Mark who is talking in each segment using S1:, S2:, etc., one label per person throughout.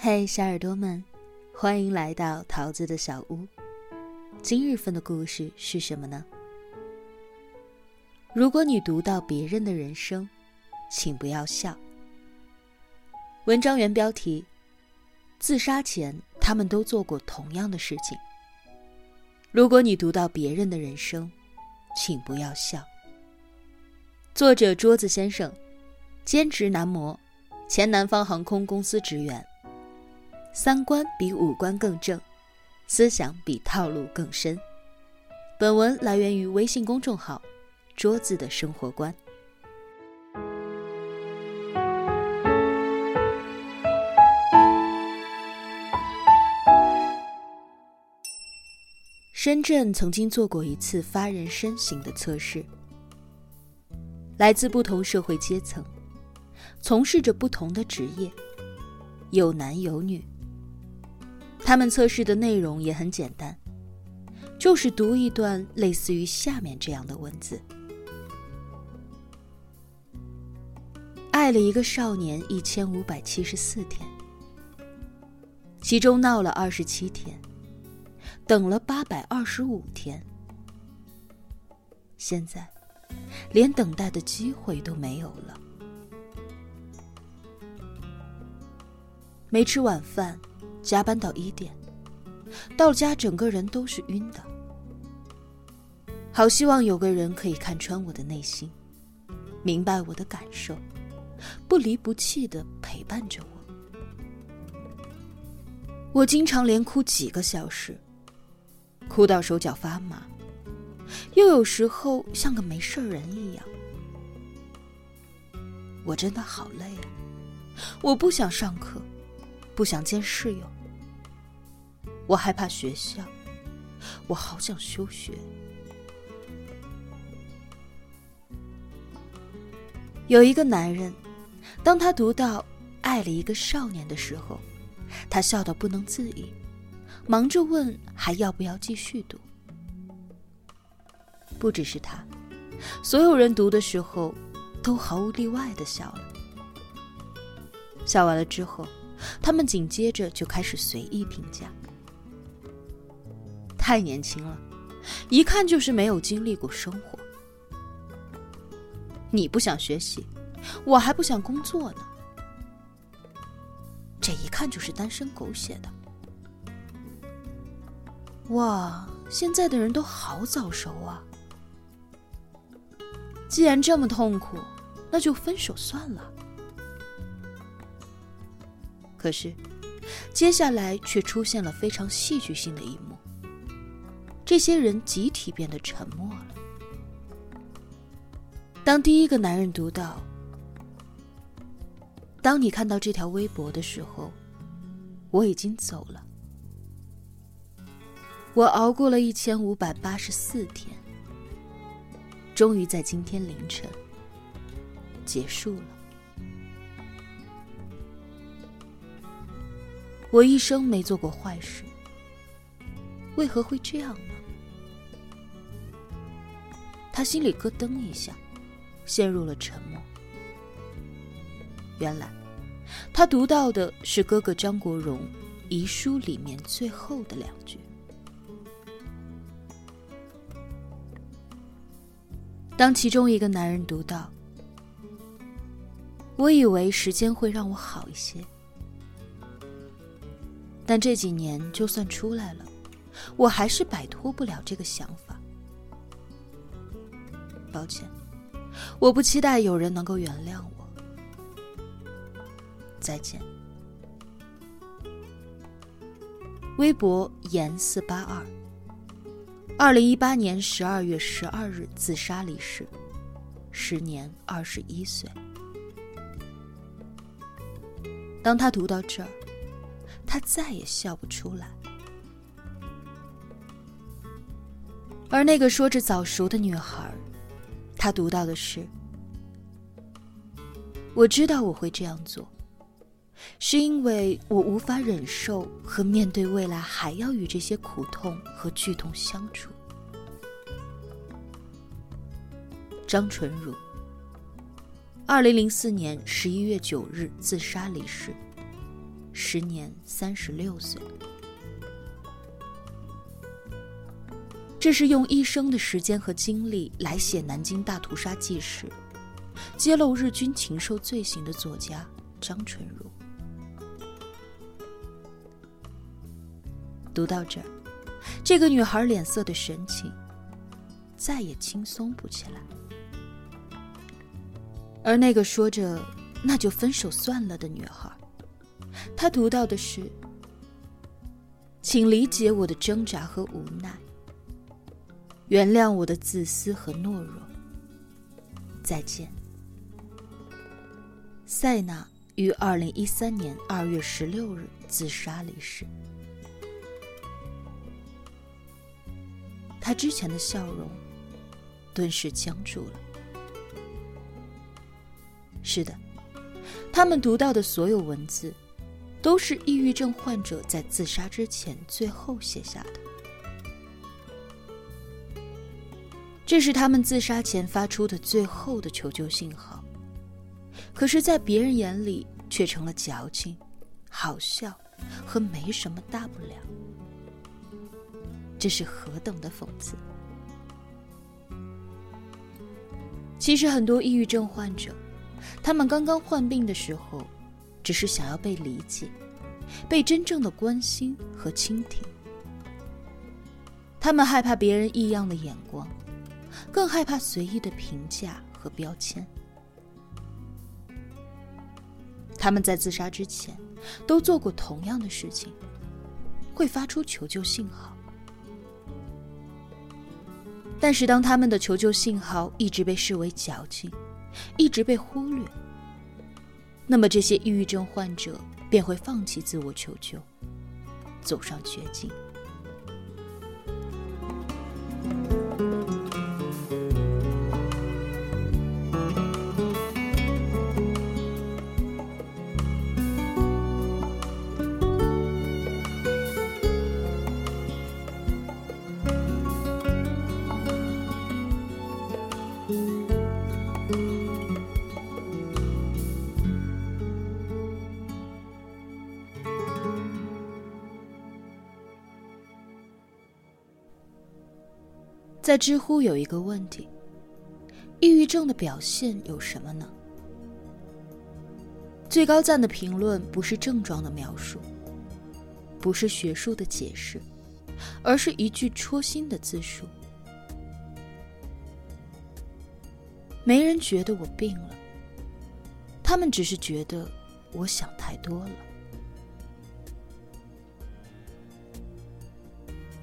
S1: 嘿，小耳朵们，欢迎来到桃子的小屋。今日份的故事是什么呢？如果你读到别人的人生，请不要笑。文章原标题：自杀前，他们都做过同样的事情。如果你读到别人的人生，请不要笑。作者：桌子先生，兼职男模，前南方航空公司职员。三观比五官更正，思想比套路更深。本文来源于微信公众号“桌子的生活观”。深圳曾经做过一次发人深省的测试，来自不同社会阶层，从事着不同的职业，有男有女。他们测试的内容也很简单，就是读一段类似于下面这样的文字：爱了一个少年一千五百七十四天，其中闹了二十七天，等了八百二十五天，现在连等待的机会都没有了，没吃晚饭。加班到一点，到家整个人都是晕的。好希望有个人可以看穿我的内心，明白我的感受，不离不弃的陪伴着我。我经常连哭几个小时，哭到手脚发麻，又有时候像个没事人一样。我真的好累啊！我不想上课，不想见室友。我害怕学校，我好想休学。有一个男人，当他读到爱了一个少年的时候，他笑得不能自已，忙着问还要不要继续读。不只是他，所有人读的时候都毫无例外的笑了。笑完了之后，他们紧接着就开始随意评价。太年轻了，一看就是没有经历过生活。你不想学习，我还不想工作呢。这一看就是单身狗写的。哇，现在的人都好早熟啊！既然这么痛苦，那就分手算了。可是，接下来却出现了非常戏剧性的一幕。这些人集体变得沉默了。当第一个男人读到：“当你看到这条微博的时候，我已经走了。我熬过了一千五百八十四天，终于在今天凌晨结束了。我一生没做过坏事，为何会这样呢？”他心里咯噔一下，陷入了沉默。原来，他读到的是哥哥张国荣遗书里面最后的两句。当其中一个男人读到：“我以为时间会让我好一些，但这几年就算出来了，我还是摆脱不了这个想法。”抱歉，我不期待有人能够原谅我。再见。微博严四八二，二零一八年十二月十二日自杀离世，时年二十一岁。当他读到这儿，他再也笑不出来。而那个说着早熟的女孩。他读到的是：“我知道我会这样做，是因为我无法忍受和面对未来还要与这些苦痛和剧痛相处。”张纯如，二零零四年十一月九日自杀离世，时年三十六岁。这是用一生的时间和精力来写南京大屠杀纪实，揭露日军禽兽罪行的作家张纯如。读到这儿，这个女孩脸色的神情再也轻松不起来，而那个说着“那就分手算了”的女孩，她读到的是：“请理解我的挣扎和无奈。”原谅我的自私和懦弱。再见。塞纳于二零一三年二月十六日自杀离世。他之前的笑容顿时僵住了。是的，他们读到的所有文字，都是抑郁症患者在自杀之前最后写下的。这是他们自杀前发出的最后的求救信号，可是，在别人眼里却成了矫情、好笑和没什么大不了。这是何等的讽刺！其实，很多抑郁症患者，他们刚刚患病的时候，只是想要被理解，被真正的关心和倾听。他们害怕别人异样的眼光。更害怕随意的评价和标签。他们在自杀之前都做过同样的事情，会发出求救信号。但是，当他们的求救信号一直被视为矫情，一直被忽略，那么这些抑郁症患者便会放弃自我求救，走上绝境。在知乎有一个问题：抑郁症的表现有什么呢？最高赞的评论不是症状的描述，不是学术的解释，而是一句戳心的自述。没人觉得我病了，他们只是觉得我想太多了。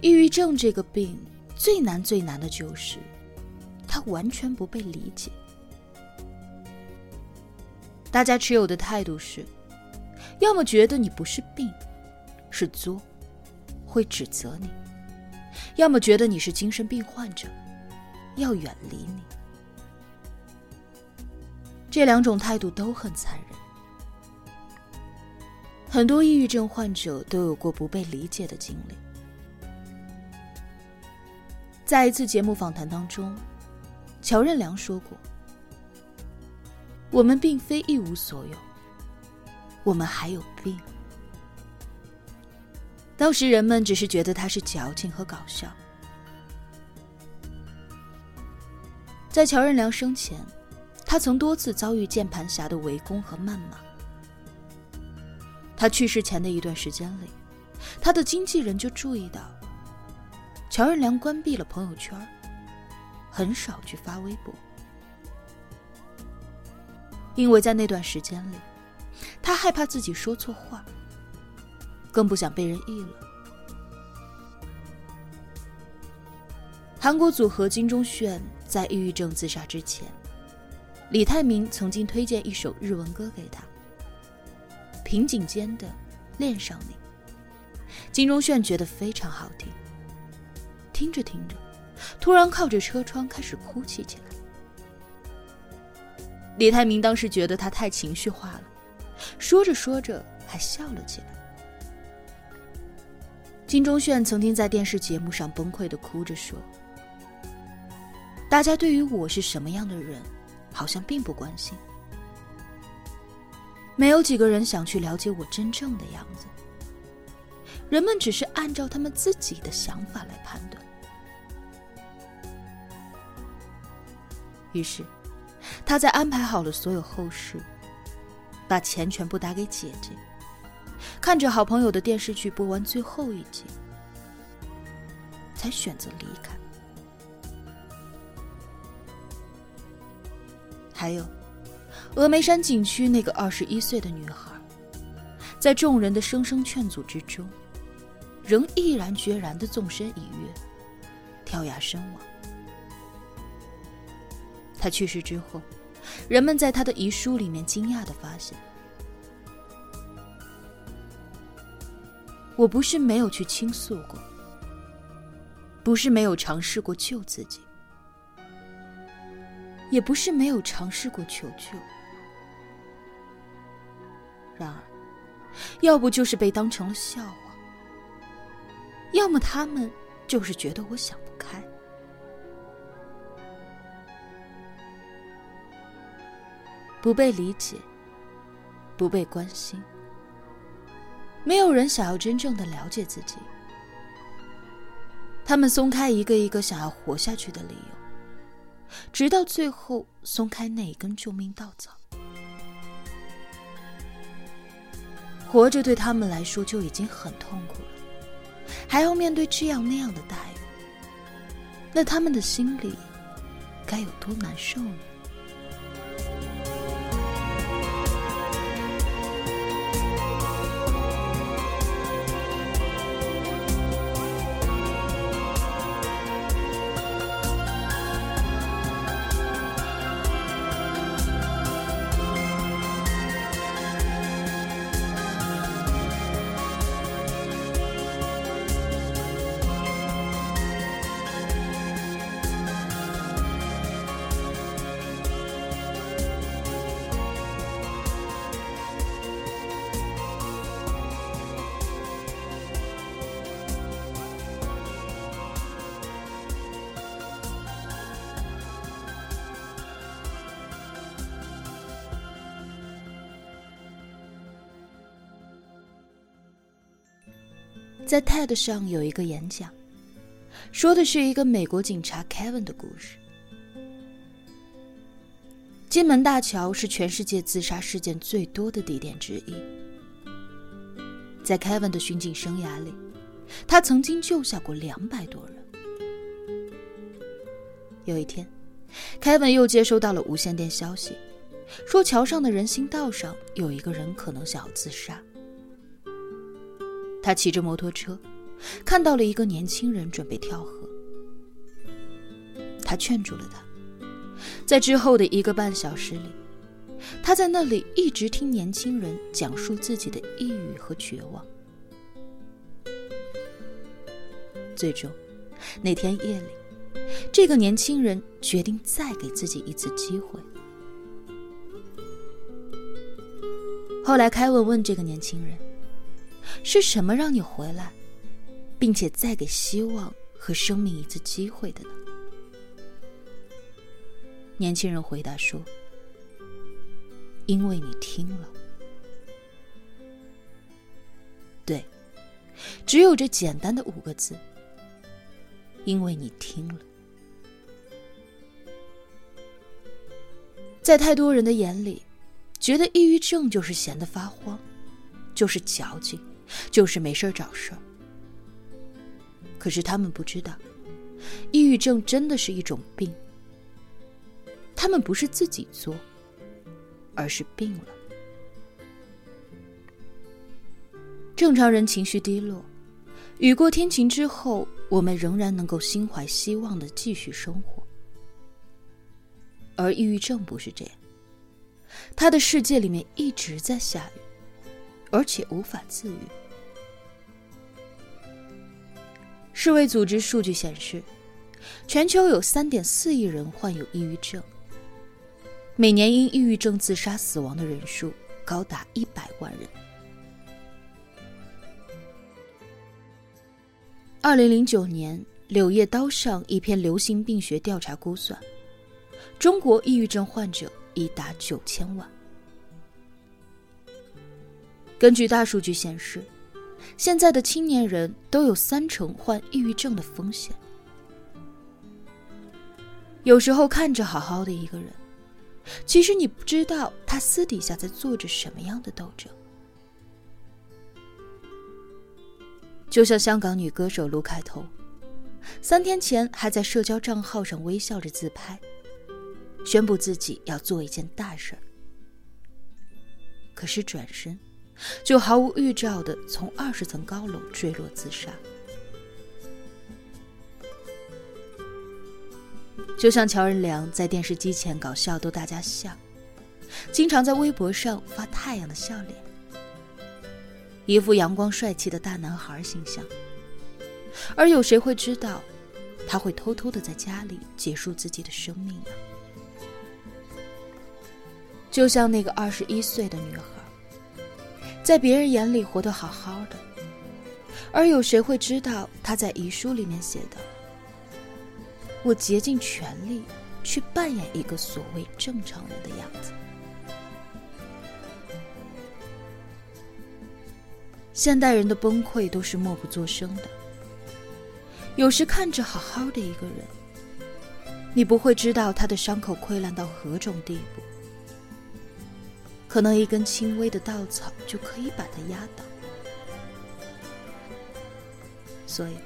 S1: 抑郁症这个病。最难最难的就是，他完全不被理解。大家持有的态度是：要么觉得你不是病，是作，会指责你；要么觉得你是精神病患者，要远离你。这两种态度都很残忍。很多抑郁症患者都有过不被理解的经历。在一次节目访谈当中，乔任梁说过：“我们并非一无所有，我们还有病。”当时人们只是觉得他是矫情和搞笑。在乔任梁生前，他曾多次遭遇键盘侠的围攻和谩骂。他去世前的一段时间里，他的经纪人就注意到。乔任梁关闭了朋友圈，很少去发微博，因为在那段时间里，他害怕自己说错话，更不想被人议论。韩国组合金钟铉在抑郁症自杀之前，李泰民曾经推荐一首日文歌给他，《平井坚的恋上你》，金钟铉觉得非常好听。听着听着，突然靠着车窗开始哭泣起来。李泰明当时觉得他太情绪化了，说着说着还笑了起来。金钟铉曾经在电视节目上崩溃的哭着说：“大家对于我是什么样的人，好像并不关心。没有几个人想去了解我真正的样子。人们只是按照他们自己的想法来判断。于是，他在安排好了所有后事，把钱全部打给姐姐，看着好朋友的电视剧播完最后一集，才选择离开。还有，峨眉山景区那个二十一岁的女孩，在众人的声声劝阻之中，仍毅然决然的纵身一跃，跳崖身亡。他去世之后，人们在他的遗书里面惊讶的发现：我不是没有去倾诉过，不是没有尝试过救自己，也不是没有尝试过求救。然而，要不就是被当成了笑话，要么他们就是觉得我想不开。不被理解，不被关心，没有人想要真正的了解自己。他们松开一个一个想要活下去的理由，直到最后松开那一根救命稻草。活着对他们来说就已经很痛苦了，还要面对这样那样的待遇，那他们的心里该有多难受呢？在 TED 上有一个演讲，说的是一个美国警察 Kevin 的故事。金门大桥是全世界自杀事件最多的地点之一。在 Kevin 的巡警生涯里，他曾经救下过两百多人。有一天，Kevin 又接收到了无线电消息，说桥上的人行道上有一个人可能想要自杀。他骑着摩托车，看到了一个年轻人准备跳河。他劝住了他，在之后的一个半小时里，他在那里一直听年轻人讲述自己的抑郁和绝望。最终，那天夜里，这个年轻人决定再给自己一次机会。后来，凯文问这个年轻人。是什么让你回来，并且再给希望和生命一次机会的呢？年轻人回答说：“因为你听了。”对，只有这简单的五个字。因为你听了，在太多人的眼里，觉得抑郁症就是闲得发慌，就是矫情。就是没事找事儿。可是他们不知道，抑郁症真的是一种病。他们不是自己作，而是病了。正常人情绪低落，雨过天晴之后，我们仍然能够心怀希望的继续生活。而抑郁症不是这样，他的世界里面一直在下雨，而且无法自愈。世卫组织数据显示，全球有3.4亿人患有抑郁症，每年因抑郁症自杀死亡的人数高达100万人。2009年，《柳叶刀》上一篇流行病学调查估算，中国抑郁症患者已达9000万。根据大数据显示，现在的青年人都有三成患抑郁症的风险。有时候看着好好的一个人，其实你不知道他私底下在做着什么样的斗争。就像香港女歌手卢凯彤，三天前还在社交账号上微笑着自拍，宣布自己要做一件大事儿。可是转身，就毫无预兆的从二十层高楼坠落自杀。就像乔任梁在电视机前搞笑逗大家笑，经常在微博上发太阳的笑脸，一副阳光帅气的大男孩形象。而有谁会知道，他会偷偷的在家里结束自己的生命呢？就像那个二十一岁的女孩，在别人眼里活得好好的，而有谁会知道他在遗书里面写的？我竭尽全力去扮演一个所谓正常人的样子。现代人的崩溃都是默不作声的。有时看着好好的一个人，你不会知道他的伤口溃烂到何种地步，可能一根轻微的稻草就可以把他压倒。所以，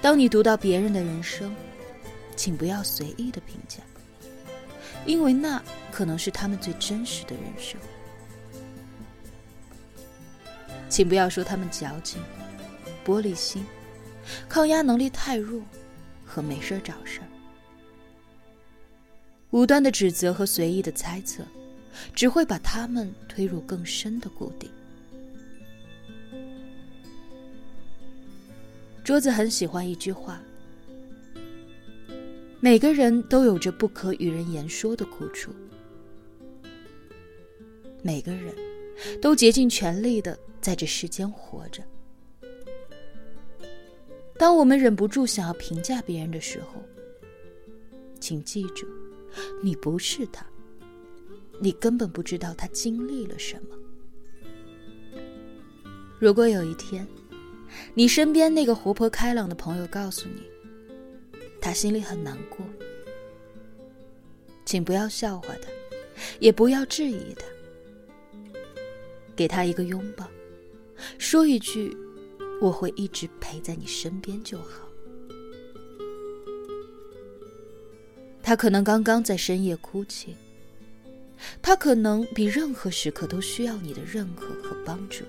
S1: 当你读到别人的人生，请不要随意的评价，因为那可能是他们最真实的人生。请不要说他们矫情、玻璃心、抗压能力太弱和没事找事儿。无端的指责和随意的猜测，只会把他们推入更深的谷底。桌子很喜欢一句话。每个人都有着不可与人言说的苦楚，每个人都竭尽全力的在这世间活着。当我们忍不住想要评价别人的时候，请记住，你不是他，你根本不知道他经历了什么。如果有一天，你身边那个活泼开朗的朋友告诉你，他心里很难过，请不要笑话他，也不要质疑他，给他一个拥抱，说一句“我会一直陪在你身边”就好。他可能刚刚在深夜哭泣，他可能比任何时刻都需要你的认可和帮助。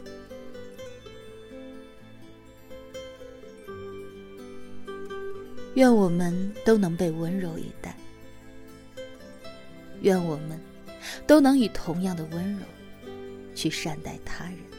S1: 愿我们都能被温柔以待，愿我们都能以同样的温柔去善待他人。